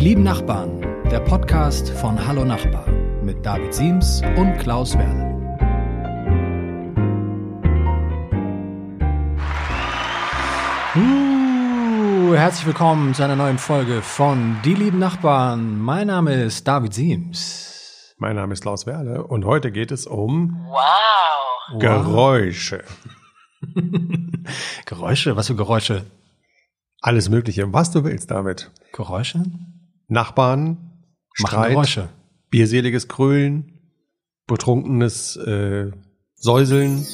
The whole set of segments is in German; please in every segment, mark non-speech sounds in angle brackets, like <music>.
Die lieben Nachbarn, der Podcast von Hallo Nachbar mit David Siems und Klaus Werle. Uh, herzlich willkommen zu einer neuen Folge von Die lieben Nachbarn. Mein Name ist David Siems. Mein Name ist Klaus Werle und heute geht es um Wow. Geräusche. <laughs> Geräusche? Was für Geräusche? Alles Mögliche, was du willst damit. Geräusche? Nachbarn, Machen Streit, Geräusche. bierseliges Krölen, betrunkenes äh, Säuseln,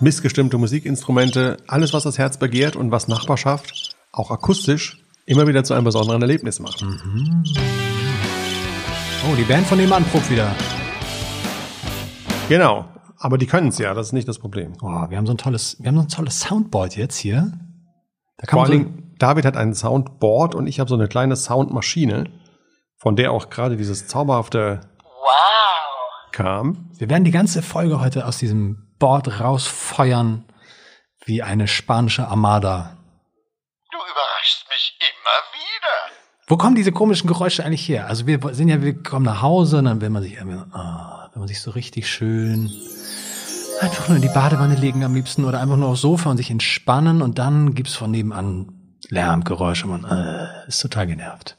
missgestimmte Musikinstrumente, alles, was das Herz begehrt und was Nachbarschaft auch akustisch immer wieder zu einem besonderen Erlebnis macht. Oh, die Band von nebenan probt wieder. Genau. Aber die können es ja, das ist nicht das Problem. Oh, wir haben so ein tolles, wir haben so ein tolles Soundboard jetzt hier. Da kann Vor man so, David hat ein Soundboard und ich habe so eine kleine Soundmaschine, von der auch gerade dieses zauberhafte Wow. kam. wir werden die ganze Folge heute aus diesem Board rausfeuern wie eine spanische Armada. Du überraschst mich immer wieder. Wo kommen diese komischen Geräusche eigentlich her? Also wir sind ja, wir kommen nach Hause und dann will man sich, irgendwie, ah, will man sich so richtig schön einfach nur in die Badewanne legen am liebsten oder einfach nur aufs Sofa und sich entspannen und dann gibt's von nebenan Lärmgeräusche und man äh, ist total genervt.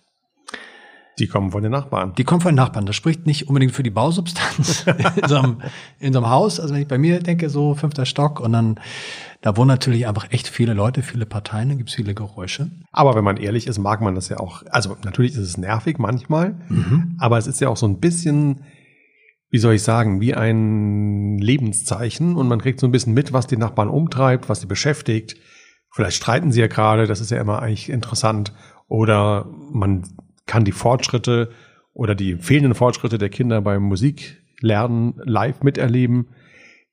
Die kommen von den Nachbarn. Die kommen von den Nachbarn. Das spricht nicht unbedingt für die Bausubstanz <laughs> in, so einem, in so einem Haus. Also wenn ich bei mir denke, so fünfter Stock und dann, da wohnen natürlich einfach echt viele Leute, viele Parteien, da gibt's viele Geräusche. Aber wenn man ehrlich ist, mag man das ja auch. Also natürlich ist es nervig manchmal, aber es ist ja auch so ein bisschen, wie soll ich sagen, wie ein Lebenszeichen und man kriegt so ein bisschen mit, was die Nachbarn umtreibt, was sie beschäftigt. Vielleicht streiten sie ja gerade, das ist ja immer eigentlich interessant. Oder man kann die Fortschritte oder die fehlenden Fortschritte der Kinder beim Musiklernen live miterleben.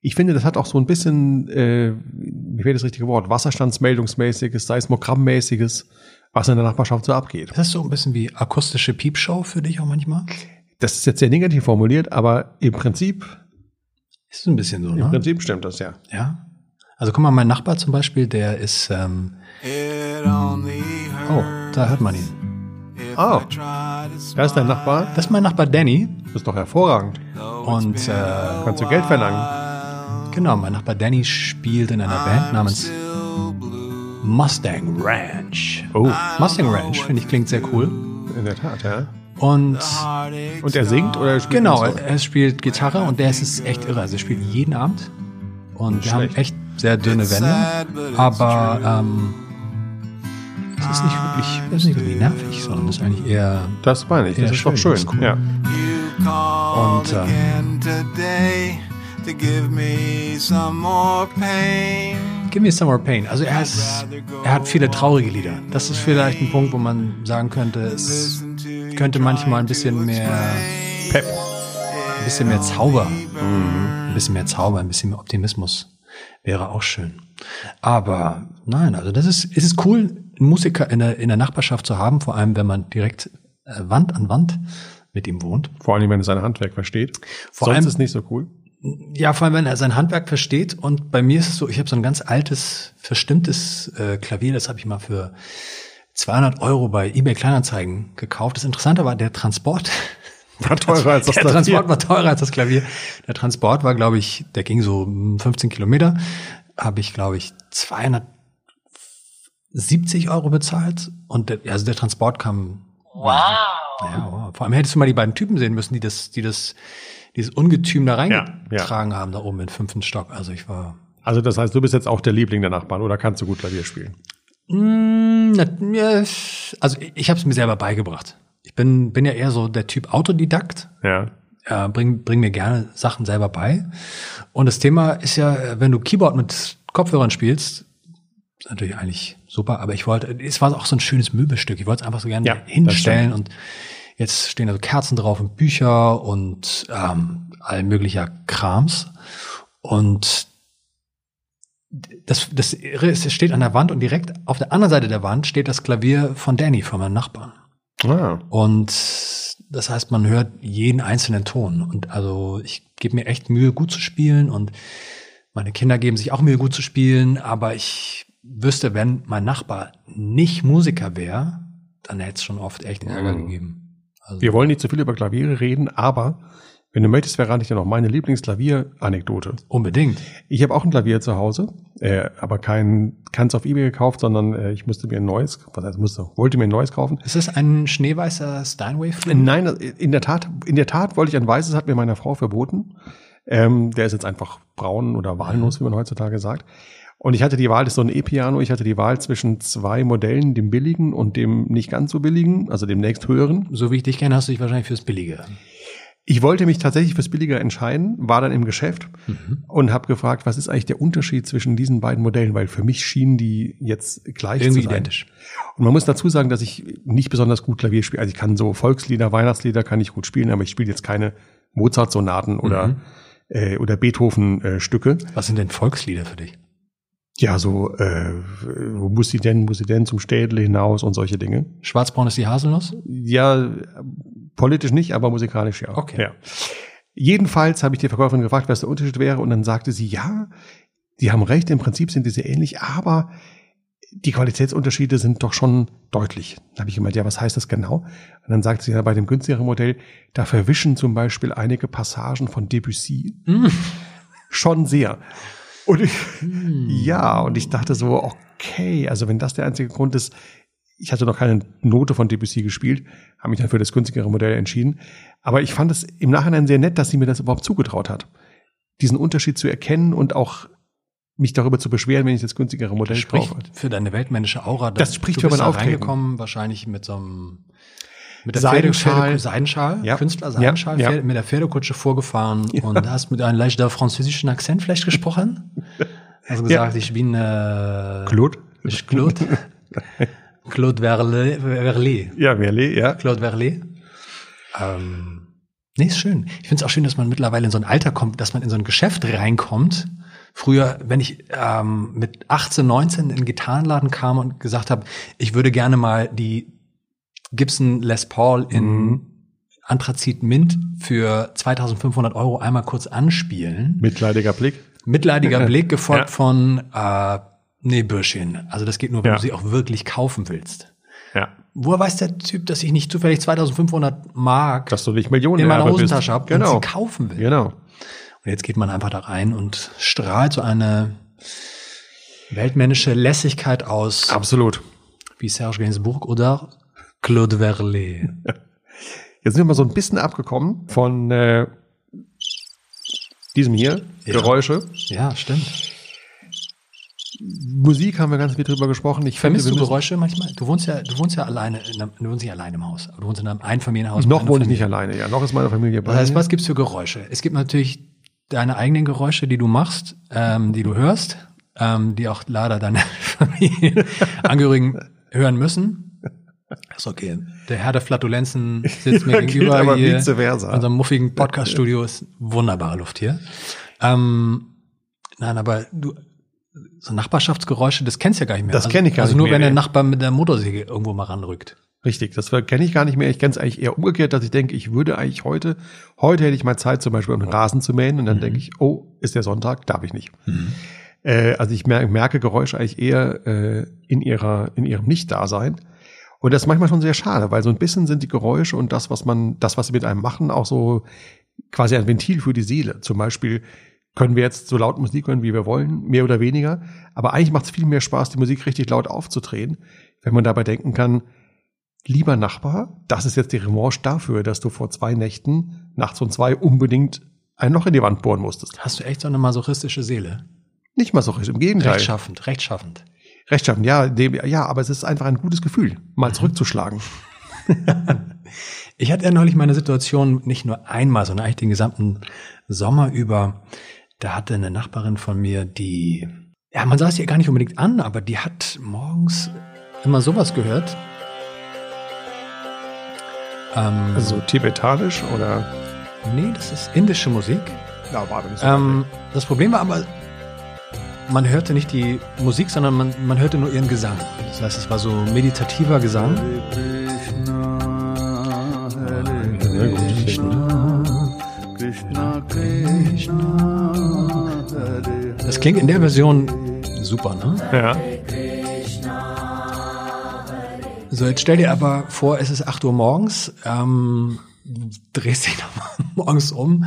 Ich finde, das hat auch so ein bisschen, äh, mir fehlt das richtige Wort, Wasserstandsmeldungsmäßiges, Seismogrammmäßiges, was in der Nachbarschaft so abgeht. Ist das so ein bisschen wie akustische Piepshow für dich auch manchmal? Das ist jetzt sehr negativ formuliert, aber im Prinzip, Ist ein bisschen so, im ne? Prinzip stimmt das ja. Ja. Also guck mal, mein Nachbar zum Beispiel, der ist, ähm, oh, da hört man ihn. Oh, wer ist dein Nachbar? Das ist mein Nachbar Danny Das ist doch hervorragend. und äh, Kannst du Geld verlangen? genau, mein Nachbar Danny spielt in einer Band namens Mustang Ranch. Oh, Mustang Ranch, finde ich, klingt sehr cool. in der Tat, ja. Und Und er singt oder er spielt genau, er, spielt Gitarre und der ist es echt irre. Also er spielt jeden Abend. Und wir haben echt sehr dünne Wände. Aber ähm, es ist nicht wirklich, es ist nicht wirklich nervig, sondern es ist eigentlich eher. Das meine ich, das ist doch schön, schön. das ist cool. Ja. Und ähm, today to give me some more pain. Give me some more pain. Also er, ist, er hat viele traurige Lieder. Das ist vielleicht ein Punkt, wo man sagen könnte, es könnte manchmal ein bisschen mehr Pep. ein bisschen mehr Zauber, ein bisschen mehr Zauber, ein bisschen mehr Optimismus wäre auch schön. Aber nein, also das ist, es ist cool, einen Musiker in der, in der Nachbarschaft zu haben, vor allem wenn man direkt äh, Wand an Wand mit ihm wohnt. Vor allem, wenn er sein Handwerk versteht. Vor Sonst allem- ist nicht so cool. Ja, vor allem, wenn er sein Handwerk versteht. Und bei mir ist es so, ich habe so ein ganz altes, verstimmtes äh, Klavier, das habe ich mal für 200 Euro bei eBay Kleinanzeigen gekauft. Das Interessante war, der Transport <laughs> War teurer als das der Klavier. Transport war teurer als das Klavier. Der Transport war, glaube ich, der ging so mm, 15 Kilometer. Habe ich, glaube ich, 270 Euro bezahlt. Und der, also der Transport kam. Wow. Ja, wow. Vor allem hättest du mal die beiden Typen sehen müssen, die das, die das, dieses Ungetüm da Ja, ja. reingetragen haben, da oben im fünften Stock. Also ich war. Also das heißt, du bist jetzt auch der Liebling der Nachbarn oder kannst du gut Klavier spielen? Mm, ja, also ich, ich habe es mir selber beigebracht. Ich bin, bin ja eher so der Typ Autodidakt. Ja. äh, bring, bring mir gerne Sachen selber bei. Und das Thema ist ja, wenn du Keyboard mit Kopfhörern spielst, ist natürlich eigentlich super, aber ich wollte, es war auch so ein schönes Möbelstück. Ich wollte es einfach so gerne Ja, das hinstellen und jetzt stehen da so Kerzen drauf und Bücher und ähm, all möglicher Krams. Und das, das, es steht an der Wand und direkt auf der anderen Seite der Wand steht das Klavier von Danny, von meinem Nachbarn. Ah, Und das heißt, man hört jeden einzelnen Ton. Und also ich gebe mir echt Mühe, gut zu spielen. Und meine Kinder geben sich auch Mühe, gut zu spielen. Aber ich wüsste, wenn mein Nachbar nicht Musiker wäre, dann hätte es schon oft echt Ärger Mhm. gegeben. Also, Wir wollen nicht zu viel über Klaviere reden, aber wenn du möchtest, verrate ich dir noch meine Lieblingsklavier-Anekdote. unbedingt. Ich habe auch ein Klavier zu Hause, äh, aber kein keins auf eBay gekauft, sondern äh, ich musste mir ein neues, was heißt musste, wollte mir ein neues kaufen. Ist es ein schneeweißer Steinway-Flug? Nein, in der Tat, in der Tat wollte ich ein weißes, hat mir meine Frau verboten. Ähm, der ist jetzt einfach braun oder walnuss, wie man heutzutage sagt. Und ich hatte die Wahl, das ist so ein E-Piano, ich hatte die Wahl zwischen zwei Modellen, dem billigen und dem nicht ganz so billigen, also dem nächst höheren. So wie ich dich kenne, hast du dich wahrscheinlich fürs Billige. Ich wollte mich tatsächlich fürs Billiger entscheiden, war dann im Geschäft und habe gefragt, was ist eigentlich der Unterschied zwischen diesen beiden Modellen, weil für mich schienen die jetzt gleich Irgendwie zu sein. identisch. Und man muss dazu sagen, dass ich nicht besonders gut Klavier spiele. Also ich kann so Volkslieder, Weihnachtslieder kann ich gut spielen, aber ich spiele jetzt keine Mozart-Sonaten oder, äh, oder Beethoven-Stücke. Was sind denn Volkslieder für dich? ja, so, äh, wo muss sie denn, muss sie denn zum Städle hinaus und solche Dinge. Schwarzbraun ist die Haselnuss? Ja, politisch nicht, aber musikalisch ja. Okay. Ja. Jedenfalls habe ich die Verkäuferin gefragt, was der Unterschied wäre, und dann sagte sie, ja, die haben recht, im Prinzip sind die sehr ähnlich, aber die Qualitätsunterschiede sind doch schon deutlich. Da habe ich gemeint, ja, was heißt das genau? Und dann sagte sie ja, bei dem günstigeren Modell, da verwischen zum Beispiel einige Passagen von Debussy schon sehr. Und ich, ja, und ich dachte so, okay, also wenn das der einzige Grund ist, ich hatte noch keine Note von Debussy gespielt, habe mich dann für das günstigere Modell entschieden. Aber ich fand es im Nachhinein sehr nett, dass sie mir das überhaupt zugetraut hat. Diesen Unterschied zu erkennen und auch mich darüber zu beschweren, wenn ich das günstigere Modell Spricht kaufe. für deine weltmännische Aura. Das spricht für mein Auftreten. reingekommen, wahrscheinlich mit so einem mit der Seidenschal. Seidenschal, Ja. Künstler Seidenschal, ja. Mit der Pferdekutsche vorgefahren und hast mit einem leichter französischen Akzent vielleicht gesprochen. <laughs> Also gesagt, ich bin äh, Claude? Ich Claude. <laughs> Claude Verlet. Verlet. Ja, Merle, ja. Claude Verlet. Ähm, nee, ist schön. Ich finde es auch schön, dass man mittlerweile in so ein Alter kommt, dass man in so ein Geschäft reinkommt. Früher, wenn ich ähm, mit 18, 19 in den Gitarrenladen kam und gesagt habe, ich würde gerne mal die Gibson Les Paul in Mhm. Anthrazit Mint für 2500 Euro einmal kurz anspielen. Mitleidiger Blick. Mitleidiger <laughs> Blick gefolgt Ja. von, äh, nee, Bürschchen. Also das geht nur, wenn Ja. du sie auch wirklich kaufen willst. Ja. Woher weiß der Typ, dass ich nicht zufällig 2500 Mark Dass du nicht Millionen in meiner. Hosentasche habe Genau. und sie kaufen will? Genau. Und jetzt geht man einfach da rein und strahlt so eine weltmännische Lässigkeit aus, Absolut. wie Serge Gainsbourg oder Claude Verlet. <laughs> Jetzt sind wir mal so ein bisschen abgekommen von äh, diesem hier, Ja. Geräusche. Ja, stimmt. Musik haben wir ganz viel drüber gesprochen. Ich Vermisst finde, du Geräusche manchmal? Du wohnst ja, du wohnst ja alleine, in einem, du wohnst nicht alleine im Haus, aber du wohnst in einem Einfamilienhaus. Noch wohne ich nicht alleine, ja. Noch ist meine Familie bei Das heißt, was gibt's für Geräusche? Es gibt natürlich deine eigenen Geräusche, die du machst, ähm, die du hörst, ähm, die auch leider deine <laughs> Familienangehörigen hören müssen. Ist okay. Der Herr der Flatulenzen <laughs> sitzt mir Geht gegenüber aber hier. vice versa. In unserem muffigen Podcast-Studio ist wunderbare Luft hier. Ähm, nein, aber du, so Nachbarschaftsgeräusche, das kennst du ja gar nicht mehr. Das Also- kenn ich gar Also nicht nur mehr, wenn der. Nachbar mit der Motorsäge irgendwo mal ranrückt. Richtig, das kenne ich gar nicht mehr. Ich kenne es eigentlich eher umgekehrt, dass ich denke, ich würde eigentlich heute, heute hätte ich mal Zeit, zum Beispiel um den Rasen zu mähen und dann denke ich, oh, ist der Sonntag, darf ich nicht. Äh, also ich merke, merke Geräusche eigentlich eher äh, in ihrer, in ihrem Nicht-Dasein. Und das ist manchmal schon sehr schade, weil so ein bisschen sind die Geräusche und das, was man, das, was sie mit einem machen, auch so quasi ein Ventil für die Seele. Zum Beispiel können wir jetzt so laut Musik hören, wie wir wollen, mehr oder weniger. Aber eigentlich macht es viel mehr Spaß, die Musik richtig laut aufzudrehen, wenn man dabei denken kann, lieber Nachbar, das ist jetzt die Revanche dafür, dass du vor zwei Nächten nachts um zwei unbedingt ein Loch in die Wand bohren musstest. Hast du echt so eine masochistische Seele? Nicht richtig, im Gegenteil. Rechtschaffend, rechtschaffend. Rechtschaffen, ja, dem, ja, aber es ist einfach ein gutes Gefühl, mal zurückzuschlagen. <laughs> <laughs> Ich hatte ja neulich meine Situation nicht nur einmal, sondern eigentlich den gesamten Sommer über. Da hatte eine Nachbarin von mir, die, ja, man sah es ihr gar nicht unbedingt an, aber die hat morgens immer sowas gehört. Ähm, Also tibetanisch oder? nee, das ist indische Musik. Ja, war nicht so Ähm, das Problem war aber, man hörte nicht die Musik, sondern man, man hörte nur ihren Gesang. Das heißt, es war so meditativer Gesang. Krishna Krishna Hare Das klingt in der Version super, ne? Ja. So, jetzt stell dir aber vor, es ist 8 Uhr morgens, ähm, du drehst dich <laughs> nochmal morgens um,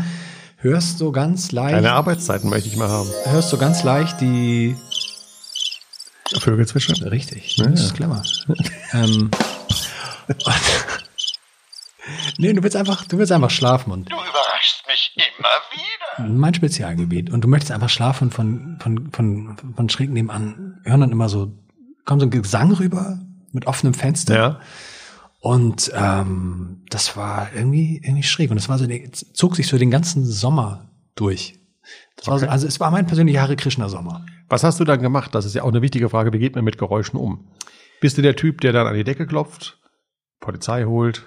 hörst so ganz leicht, Deine Arbeitszeiten möchte ich mal haben. hörst so ganz leicht die, Vögel zwischen. richtig, das ist clever. ähm, <laughs> <laughs> nee, du willst einfach, du willst einfach schlafen und Du immer wieder. mein Spezialgebiet und du möchtest einfach schlafen von, von, von, von schräg nebenan, hören dann immer so, kommt so ein Gesang rüber mit offenem Fenster. Ja. Und ähm, das war irgendwie irgendwie schräg und es war so es zog sich so den ganzen Sommer durch. Das war so, Okay. also es war mein persönlicher Hare Krishna Sommer. Was hast du dann gemacht? Das ist ja auch eine wichtige Frage. Wie geht man mit Geräuschen um? Bist du der Typ, der dann an die Decke klopft, Polizei holt,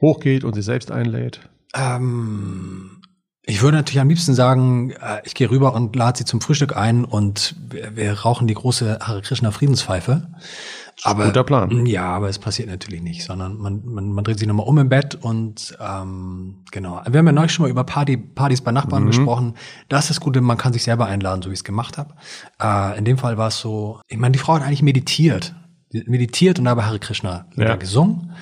hochgeht und sich selbst einlädt? Ähm, ich würde natürlich am liebsten sagen, äh, ich gehe rüber und lade sie zum Frühstück ein und wir, wir rauchen die große Hare Krishna Friedenspfeife. Aber Guter Plan. Ja, aber es passiert natürlich nicht, sondern man, man, man dreht sich nochmal um im Bett und ähm, genau. Wir haben ja neulich schon mal über Party, Partys bei Nachbarn gesprochen. Das ist das Gute, man kann sich selber einladen, so wie ich es gemacht habe. Äh, in dem Fall war es so, ich meine, die Frau hat eigentlich meditiert. Meditiert und dabei Hare Krishna Ja. gesungen,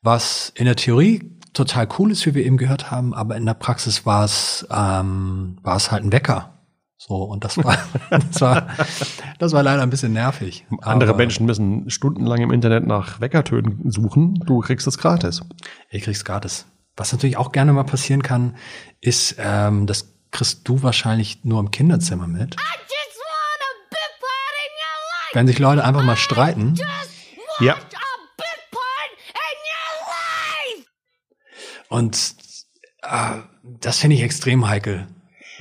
was in der Theorie total cool ist, wie wir eben gehört haben, aber in der Praxis war es ähm, war es halt ein Wecker. So und das war <laughs> das war das war leider ein bisschen nervig. Andere Aber Menschen müssen stundenlang im Internet nach Weckertönen suchen. Du kriegst es gratis. Ich krieg's gratis. Was natürlich auch gerne mal passieren kann, ist, ähm, das kriegst du wahrscheinlich nur im Kinderzimmer mit. Wenn sich Leute einfach mal streiten. Ja. Und äh, das finde ich extrem heikel.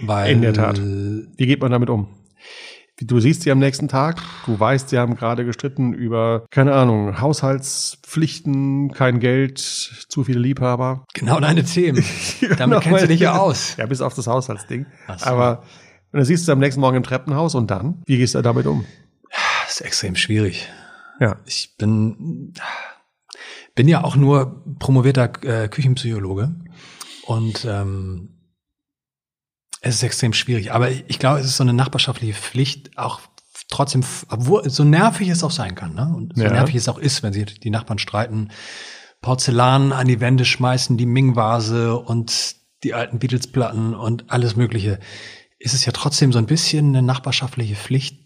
Weil, In der Tat. Wie geht man damit um? Du siehst sie am nächsten Tag, du weißt, sie haben gerade gestritten über, keine Ahnung, Haushaltspflichten, kein Geld, zu viele Liebhaber. Genau deine Themen. <laughs> Genau. Damit kennst du dich ja aus. Ja, bis auf das Haushaltsding. So. Aber und dann siehst du am nächsten Morgen im Treppenhaus und dann, wie gehst du damit um? Das ist extrem schwierig. Ja. Ich bin, bin ja auch nur promovierter äh, Küchenpsychologe und ähm, es ist extrem schwierig. Aber ich, ich glaube, es ist so eine nachbarschaftliche Pflicht, auch trotzdem, obwohl so nervig es auch sein kann, ne? Und so Ja. nervig es auch ist, wenn sich die Nachbarn streiten, Porzellan an die Wände schmeißen, die Ming-Vase und die alten Beatles-Platten und alles Mögliche, ist es ja trotzdem so ein bisschen eine nachbarschaftliche Pflicht,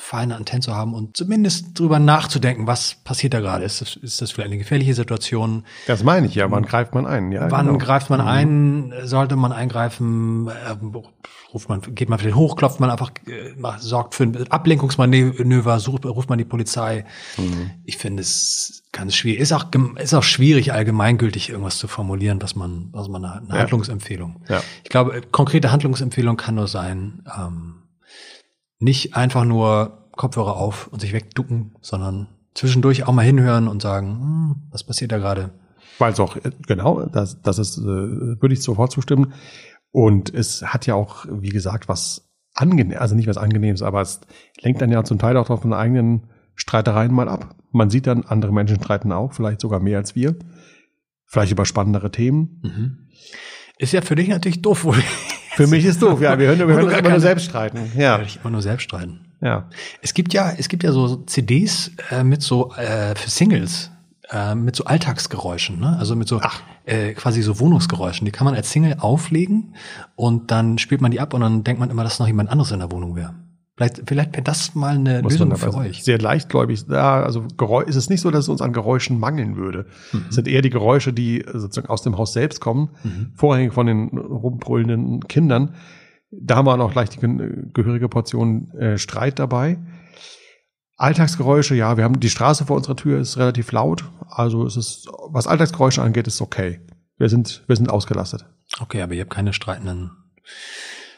feine Antennen zu haben und zumindest drüber nachzudenken, was passiert da gerade. Ist das, ist das vielleicht eine gefährliche Situation? Das meine ich ja. Wann greift man ein? Ja, Wann genau. greift man ein? Sollte man eingreifen? Äh, ruft man, geht man vielleicht hoch, klopft man einfach, äh, macht- sorgt für ein Ablenkungsmanöver, sucht, ruft man die Polizei. Ich finde es ganz schwierig. Ist auch, ist auch schwierig, allgemeingültig irgendwas zu formulieren, was man, was man eine, eine Ja. Handlungsempfehlung. Ja. Ich glaube, konkrete Handlungsempfehlung kann nur sein, ähm, nicht einfach nur Kopfhörer auf und sich wegducken, sondern zwischendurch auch mal hinhören und sagen, hm, was passiert da gerade? Weil es auch, äh, genau, das, das ist, äh, würde ich sofort zustimmen. Und es hat ja auch, wie gesagt, was angenehm, also nicht was angenehmes, aber es lenkt dann ja zum Teil auch von eigenen Streitereien mal ab. Man sieht dann, andere Menschen streiten auch, vielleicht sogar mehr als wir. Vielleicht über spannendere Themen. Mhm. Ist ja für dich natürlich doof, wo Für mich ist doof, ja. Wir hören, wir hören uns immer nur keine- selbst streiten. Ja, dich immer nur selbst streiten. ja. Es gibt ja, es gibt ja so CDs äh, mit so äh, für Singles äh, mit so Alltagsgeräuschen, ne? Also mit so äh, quasi so Wohnungsgeräuschen. Die kann man als Single auflegen und dann spielt man die ab und dann denkt man immer, dass noch jemand anderes in der Wohnung wäre. Vielleicht, vielleicht wäre das mal eine Muss Lösung für euch. Sehr leichtgläubig. Ja, also Geräusch, ist es nicht so, dass es uns an Geräuschen mangeln würde. Mhm. Es sind eher die Geräusche, die sozusagen aus dem Haus selbst kommen, Mhm. vorrangig von den rumbrüllenden Kindern. Da haben wir auch gleich die ge- gehörige Portion äh, Streit dabei. Alltagsgeräusche, ja, wir haben die Straße vor unserer Tür ist relativ laut. Also es ist, was Alltagsgeräusche angeht, ist okay. Wir sind, wir sind ausgelastet. Okay, aber ihr habt keine streitenden,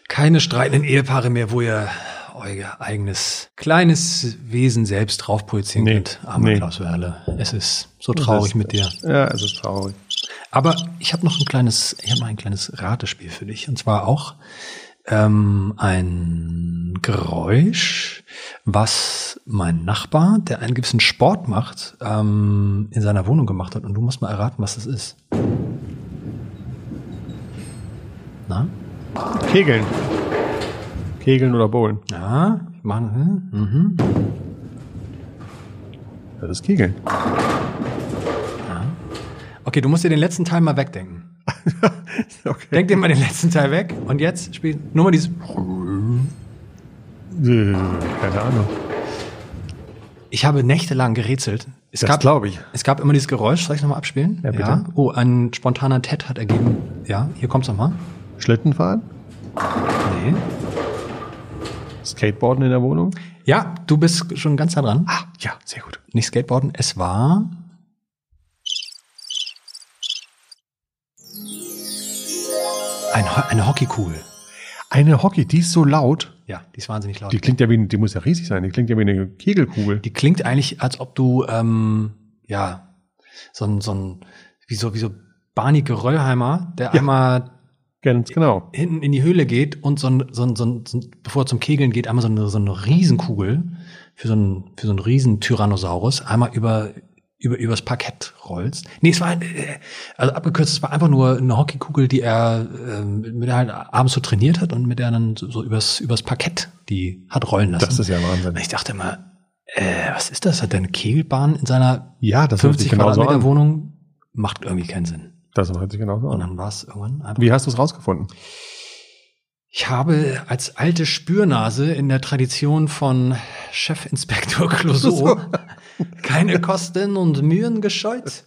keine streitenden Ehepaare mehr, wo ihr euer eigenes kleines Wesen selbst drauf projizieren Nee, könnt. Armer nee. Klaus Werle. Es ist so traurig ist- mit dir. Ja, es ist traurig. Aber ich habe noch ein kleines, ich habe noch ein kleines Ratespiel für dich. Und zwar auch ähm, ein Geräusch, was mein Nachbar, der einen gewissen Sport macht, ähm, in seiner Wohnung gemacht hat. Und du musst mal erraten, was das ist. Na? Kegeln. Kegeln oder Bowlen. Ja, ich mache. Hm, mhm. Das ist Kegeln. Okay, du musst dir den letzten Teil mal wegdenken. <laughs> Okay. Denk dir mal den letzten Teil weg und jetzt spiel nur mal dieses. Keine Ahnung. Ich habe nächtelang gerätselt. Es Das gab, glaube ich. Es gab immer dieses Geräusch. Soll ich nochmal abspielen? Ja, bitte. Oh, ein spontaner Ted hat ergeben. Ja, hier kommt's nochmal. Schlittenfahren? Nee. Skateboarden in der Wohnung? Ja, du bist schon ganz nah dran. Ah, ja, sehr gut. Nicht Skateboarden. Es war. Ein, Ho- eine Hockeykugel. Eine Hockey, die ist so laut. Ja, die ist wahnsinnig laut. Die klingt ja wie, die muss ja riesig sein. Die klingt ja wie eine Kegelkugel. Die klingt eigentlich, als ob du, ähm, ja, so ein, so ein, wie so, wie so Barney Geröllheimer, der einmal Ganz genau. hinten in die Höhle geht und so ein, so ein, so ein, so ein bevor er zum Kegeln geht, einmal so eine, so eine Riesenkugel für so ein, für so einen riesen Tyrannosaurus einmal über, über, übers Parkett rollst. Nee, es war, äh, also abgekürzt, es war einfach nur eine Hockeykugel, die er, ähm, mit der er halt abends so trainiert hat und mit der er dann so, übers, übers Parkett die hat rollen lassen. Das ist ja Wahnsinn. Ich dachte immer, äh, was ist das? Hat er eine Kegelbahn in seiner Ja, das hört sich 50 genauso Quadratmeter. Wohnung? Macht irgendwie keinen Sinn. Das hört sich genauso Und an. dann war es irgendwann einfach. Wie hast du es rausgefunden? Ich habe als alte Spürnase in der Tradition von Chefinspektor <laughs> Clouseau keine Kosten und Mühen gescheut.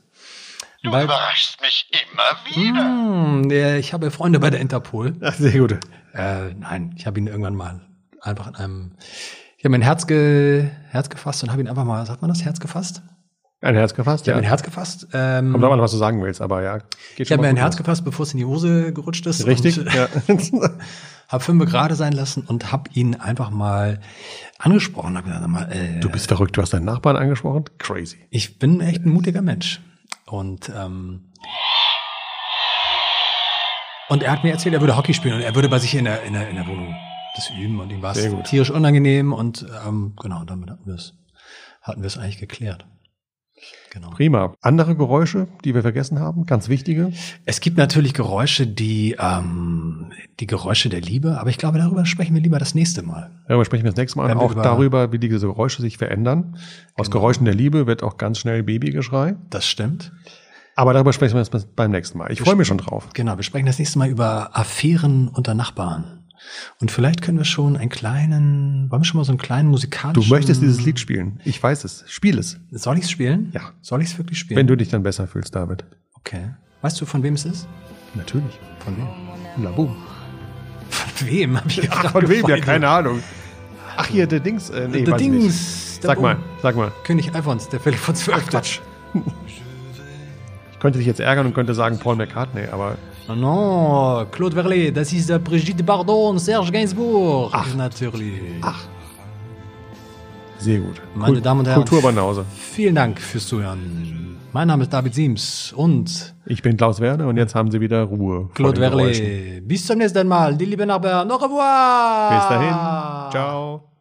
Du Weil, überraschst mich immer wieder. hm, der, ich habe Freunde bei der Interpol. Ach, sehr gut. Äh, nein, ich habe ihn irgendwann mal einfach in einem, ich habe mein Herz, ge, Herz gefasst und habe ihn einfach mal, sagt man das, Herz gefasst? Ein Herz gefasst, Ich habe ja. mein Herz gefasst. Ähm, Kommt an, was du sagen willst, aber ja. Ich habe mal mir ein Herz los. gefasst, bevor es in die Hose gerutscht ist. Richtig, Und, ja. <laughs> Habe fünf gerade sein lassen und habe ihn einfach mal angesprochen. Hab gesagt, sag mal, äh, Du bist verrückt, du hast deinen Nachbarn angesprochen? Crazy. ich bin echt ein mutiger Mensch. Und, ähm, und er hat mir erzählt, er würde Hockey spielen und er würde bei sich in der, in der, in der Wohnung das üben und ihm war es tierisch unangenehm und ähm, genau, damit hatten wir es hatten wir es eigentlich geklärt. Genau. Prima. Andere Geräusche, die wir vergessen haben? Ganz wichtige? Es gibt natürlich Geräusche, die ähm, die Geräusche der Liebe, aber ich glaube, darüber sprechen wir lieber das nächste Mal. Darüber sprechen wir das nächste Mal. Wenn Auch über- darüber, wie diese Geräusche sich verändern. Aus Genau. Geräuschen der Liebe wird auch ganz schnell Babygeschrei. Das stimmt. Aber darüber sprechen wir jetzt beim nächsten Mal. Ich freue mich schon drauf. Genau, wir sprechen das nächste Mal über Affären unter Nachbarn. Und vielleicht können wir schon einen kleinen, wollen wir schon mal so einen kleinen Du musikalischen... möchtest dieses Lied spielen. Ich weiß es. Spiel es. Soll ich es spielen? Ja. Soll ich es wirklich spielen? Wenn du dich dann besser fühlst, David. Okay. Weißt du, von wem es ist? Natürlich. Von wem? Laboom. Von wem? Hab ich Ach, gefragt, von wem? Ja, keine Ahnung. Ach, hier, der Dings. Äh, nee, Der. Dings. der Sag mal, sag mal. König Alfons, der Philipp von zwölf. Ach, Quatsch. <laughs> Ich könnte dich jetzt ärgern und könnte sagen Paul McCartney, aber Non, Claude Verlet, das ist der Brigitte Bardot und Serge Gainsbourg. Ach. Natürlich. Ach. sehr gut. Meine Damen und Herren. Kulturbanause. Vielen Dank fürs Zuhören. Mein Name ist David Siems und Ich bin Klaus Werner und jetzt haben Sie wieder Ruhe. Claude. Verlet. Bis zum nächsten Mal, die lieben Nachbarn. Au revoir. Bis dahin. Ciao.